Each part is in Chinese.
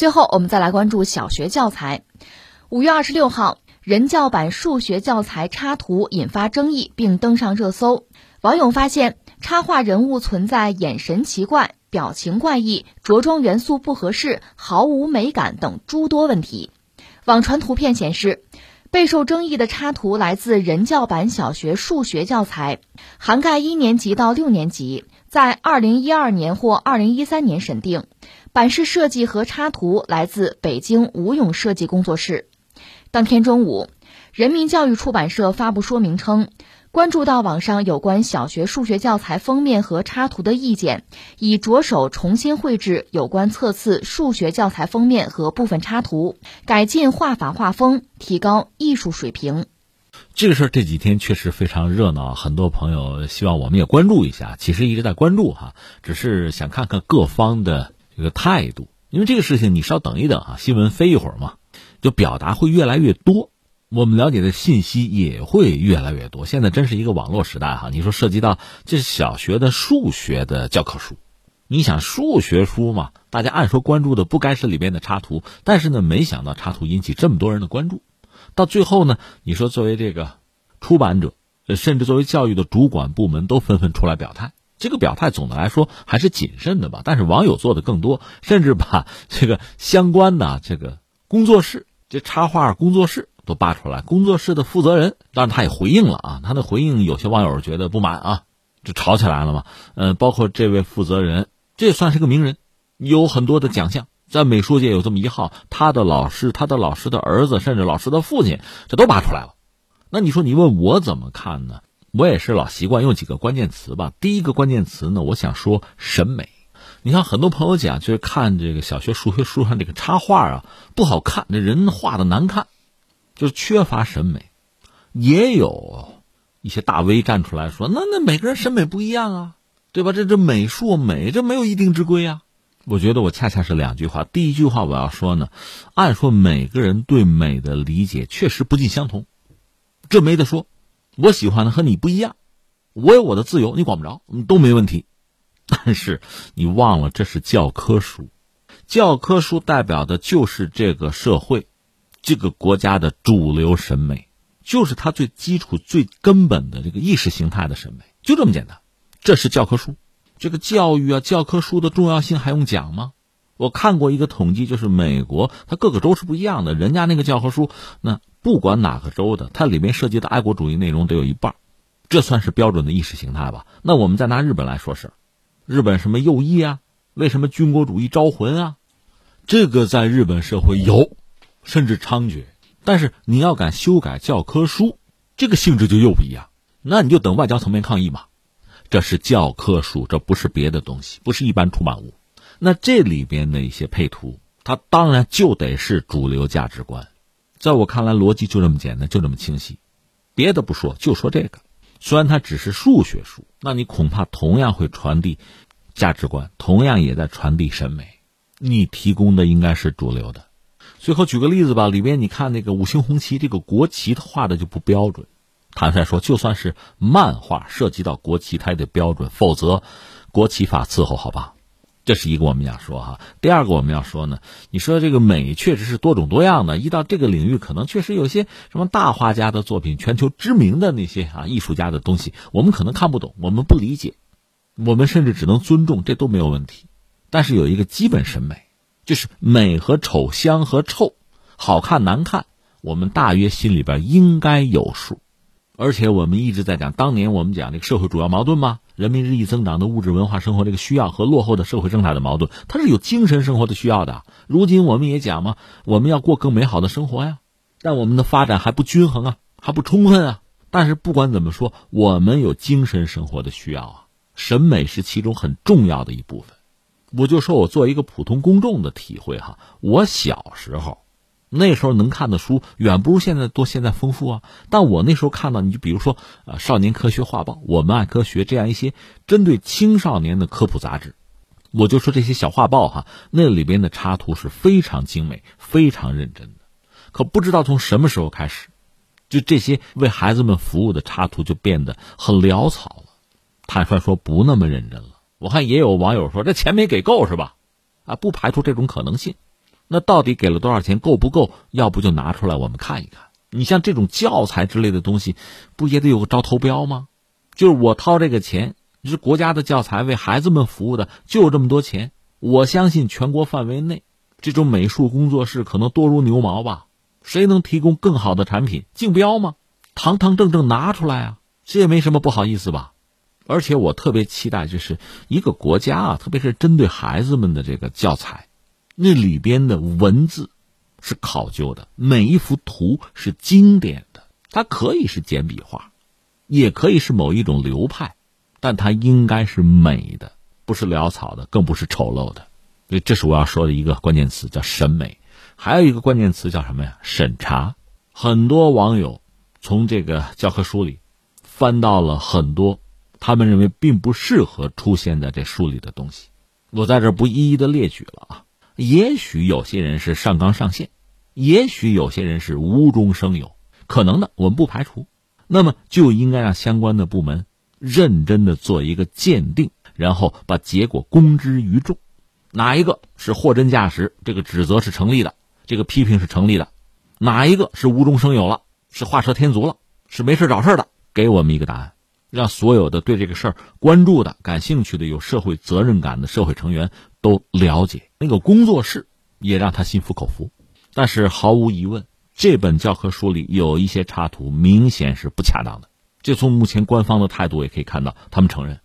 最后，我们再来关注小学教材。五月二十六号，人教版数学教材插图引发争议，并登上热搜。网友发现插画人物存在眼神奇怪、表情怪异、着装元素不合适、毫无美感等诸多问题。网传图片显示，备受争议的插图来自人教版小学数学教材，涵盖一年级到六年级，在二零一二年或二零一三年审定。版式设计和插图来自北京吴勇设计工作室。当天中午，人民教育出版社发布说明称，关注到网上有关小学数学教材封面和插图的意见，已着手重新绘制有关册次数学教材封面和部分插图，改进画法画风，提高艺术水平。这个事儿这几天确实非常热闹，很多朋友希望我们也关注一下。其实一直在关注哈，只是想看看各方的这个态度，因为这个事情你稍等一等啊，新闻飞一会儿嘛。就表达会越来越多，我们了解的信息也会越来越多。现在真是一个网络时代哈！你说涉及到这是小学的数学的教科书，你想数学书嘛？大家按说关注的不该是里边的插图，但是呢，没想到插图引起这么多人的关注。到最后呢，你说作为这个出版者，甚至作为教育的主管部门，都纷纷出来表态。这个表态总的来说还是谨慎的吧？但是网友做的更多，甚至把这个相关的这个工作室。这插画工作室都扒出来，工作室的负责人，当然他也回应了啊。他的回应有些网友觉得不满啊，就吵起来了嘛。嗯，包括这位负责人，这也算是个名人，有很多的奖项，在美术界有这么一号。他的老师、他的老师的儿子，甚至老师的父亲，这都扒出来了。那你说你问我怎么看呢？我也是老习惯用几个关键词吧。第一个关键词呢，我想说审美。你看很多朋友讲，就是看这个小学数学书上这个插画啊，不好看，这人画的难看，就是缺乏审美。也有一些大 V 站出来说，那那每个人审美不一样啊，对吧？这这美术美，这没有一定之规啊。我觉得我恰恰是两句话。第一句话我要说呢，按说每个人对美的理解确实不尽相同，这没得说。我喜欢的和你不一样，我有我的自由，你管不着，都没问题。但是你忘了，这是教科书，教科书代表的就是这个社会、这个国家的主流审美，就是它最基础、最根本的这个意识形态的审美，就这么简单。这是教科书，这个教育啊，教科书的重要性还用讲吗？我看过一个统计，就是美国，它各个州是不一样的，人家那个教科书，那不管哪个州的，它里面涉及的爱国主义内容得有一半，这算是标准的意识形态吧？那我们再拿日本来说事。日本什么右翼啊？为什么军国主义招魂啊？这个在日本社会有，甚至猖獗。但是你要敢修改教科书，这个性质就又不一样。那你就等外交层面抗议嘛。这是教科书，这不是别的东西，不是一般出版物。那这里边的一些配图，它当然就得是主流价值观。在我看来，逻辑就这么简单，就这么清晰。别的不说，就说这个。虽然它只是数学书，那你恐怕同样会传递价值观，同样也在传递审美。你提供的应该是主流的。最后举个例子吧，里边你看那个五星红旗，这个国旗它画的就不标准。坦率说，就算是漫画涉及到国旗，它也得标准，否则国旗法伺候，好吧？这是一个我们要说哈，第二个我们要说呢，你说这个美确实是多种多样的，一到这个领域，可能确实有些什么大画家的作品，全球知名的那些啊艺术家的东西，我们可能看不懂，我们不理解，我们甚至只能尊重，这都没有问题。但是有一个基本审美，就是美和丑、香和臭、好看难看，我们大约心里边应该有数。而且我们一直在讲，当年我们讲这个社会主要矛盾嘛。人民日益增长的物质文化生活这个需要和落后的社会生态的矛盾，它是有精神生活的需要的。如今我们也讲嘛，我们要过更美好的生活呀，但我们的发展还不均衡啊，还不充分啊。但是不管怎么说，我们有精神生活的需要啊，审美是其中很重要的一部分。我就说我作为一个普通公众的体会哈，我小时候。那时候能看的书远不如现在多，现在丰富啊！但我那时候看到，你就比如说，呃，《少年科学画报》，我们爱科学这样一些针对青少年的科普杂志，我就说这些小画报哈，那里边的插图是非常精美、非常认真的。可不知道从什么时候开始，就这些为孩子们服务的插图就变得很潦草了。坦率说，不那么认真了。我看也有网友说，这钱没给够是吧？啊，不排除这种可能性。那到底给了多少钱，够不够？要不就拿出来我们看一看。你像这种教材之类的东西，不也得有个招投标吗？就是我掏这个钱，是国家的教材，为孩子们服务的，就这么多钱。我相信全国范围内，这种美术工作室可能多如牛毛吧。谁能提供更好的产品，竞标吗？堂堂正正拿出来啊，这也没什么不好意思吧。而且我特别期待，就是一个国家啊，特别是针对孩子们的这个教材，那里边的文字是考究的，每一幅图是经典的。它可以是简笔画，也可以是某一种流派，但它应该是美的，不是潦草的，更不是丑陋的。所以，这是我要说的一个关键词，叫审美。还有一个关键词叫什么呀？审查。很多网友从这个教科书里翻到了很多他们认为并不适合出现在这书里的东西，我在这不一一的列举了啊。也许有些人是上纲上线，也许有些人是无中生有，可能的我们不排除。那么就应该让相关的部门认真的做一个鉴定，然后把结果公之于众。哪一个是货真价实？这个指责是成立的。这个批评是成立的，哪一个是无中生有了，是画蛇添足了，是没事找事的？给我们一个答案，让所有的对这个事儿关注的、感兴趣的、有社会责任感的社会成员都了解。那个工作室也让他心服口服。但是毫无疑问，这本教科书里有一些插图明显是不恰当的。就从目前官方的态度也可以看到，他们承认。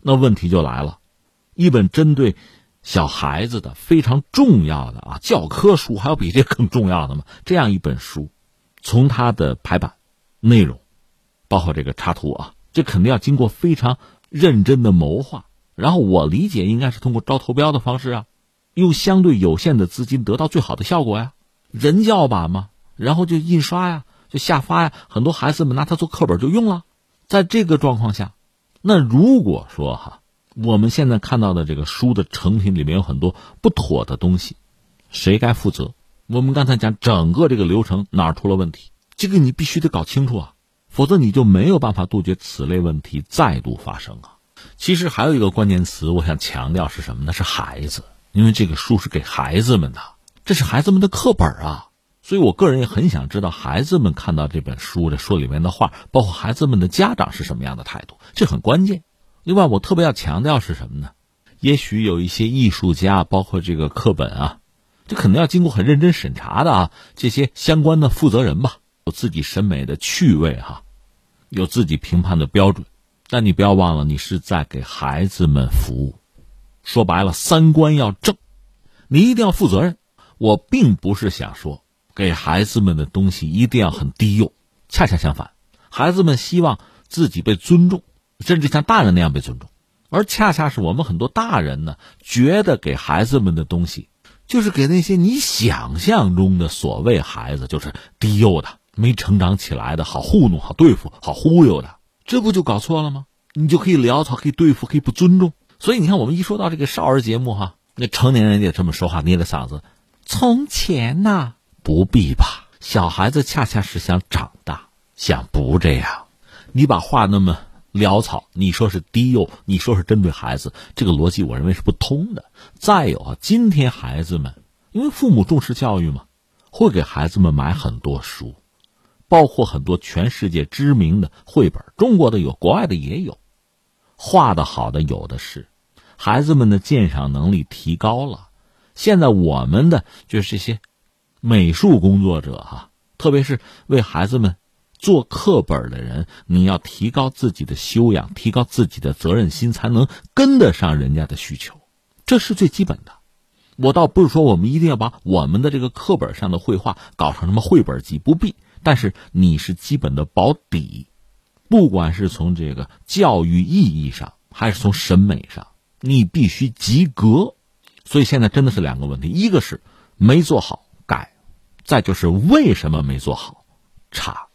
那问题就来了，一本针对。小孩子的非常重要的啊，教科书还有比这更重要的吗？这样一本书，从它的排版、内容，包括这个插图啊，这肯定要经过非常认真的谋划。然后我理解应该是通过招投标的方式啊，用相对有限的资金得到最好的效果呀，人教版嘛，然后就印刷呀，就下发呀，很多孩子们拿它做课本就用了。在这个状况下，那如果说哈。我们现在看到的这个书的成品里面有很多不妥的东西，谁该负责？我们刚才讲整个这个流程哪儿出了问题？这个你必须得搞清楚啊，否则你就没有办法杜绝此类问题再度发生啊。其实还有一个关键词，我想强调是什么呢？是孩子，因为这个书是给孩子们的，这是孩子们的课本啊。所以我个人也很想知道孩子们看到这本书的书里面的话，包括孩子们的家长是什么样的态度，这很关键。另外，我特别要强调是什么呢？也许有一些艺术家，包括这个课本啊，这肯定要经过很认真审查的啊。这些相关的负责人吧，有自己审美的趣味哈，有自己评判的标准。但你不要忘了，你是在给孩子们服务。说白了，三观要正，你一定要负责任。我并不是想说给孩子们的东西一定要很低幼，恰恰相反，孩子们希望自己被尊重。甚至像大人那样被尊重，而恰恰是我们很多大人呢，觉得给孩子们的东西，就是给那些你想象中的所谓孩子，就是低幼的、没成长起来的、好糊弄、好对付、好忽悠的，这不就搞错了吗？你就可以潦草、可以对付、可以不尊重。所以你看，我们一说到这个少儿节目哈，那成年人也这么说话，捏着嗓子。从前呐，不必吧？小孩子恰恰是想长大，想不这样。你把话那么。潦草，你说是低幼，你说是针对孩子，这个逻辑我认为是不通的。再有啊，今天孩子们因为父母重视教育嘛，会给孩子们买很多书，包括很多全世界知名的绘本，中国的有，国外的也有，画的好的有的是，孩子们的鉴赏能力提高了。现在我们的就是这些美术工作者哈，特别是为孩子们。做课本的人，你要提高自己的修养，提高自己的责任心，才能跟得上人家的需求，这是最基本的。我倒不是说我们一定要把我们的这个课本上的绘画搞成什么绘本级，不必。但是你是基本的保底，不管是从这个教育意义上，还是从审美上，你必须及格。所以现在真的是两个问题：一个是没做好改，再就是为什么没做好差。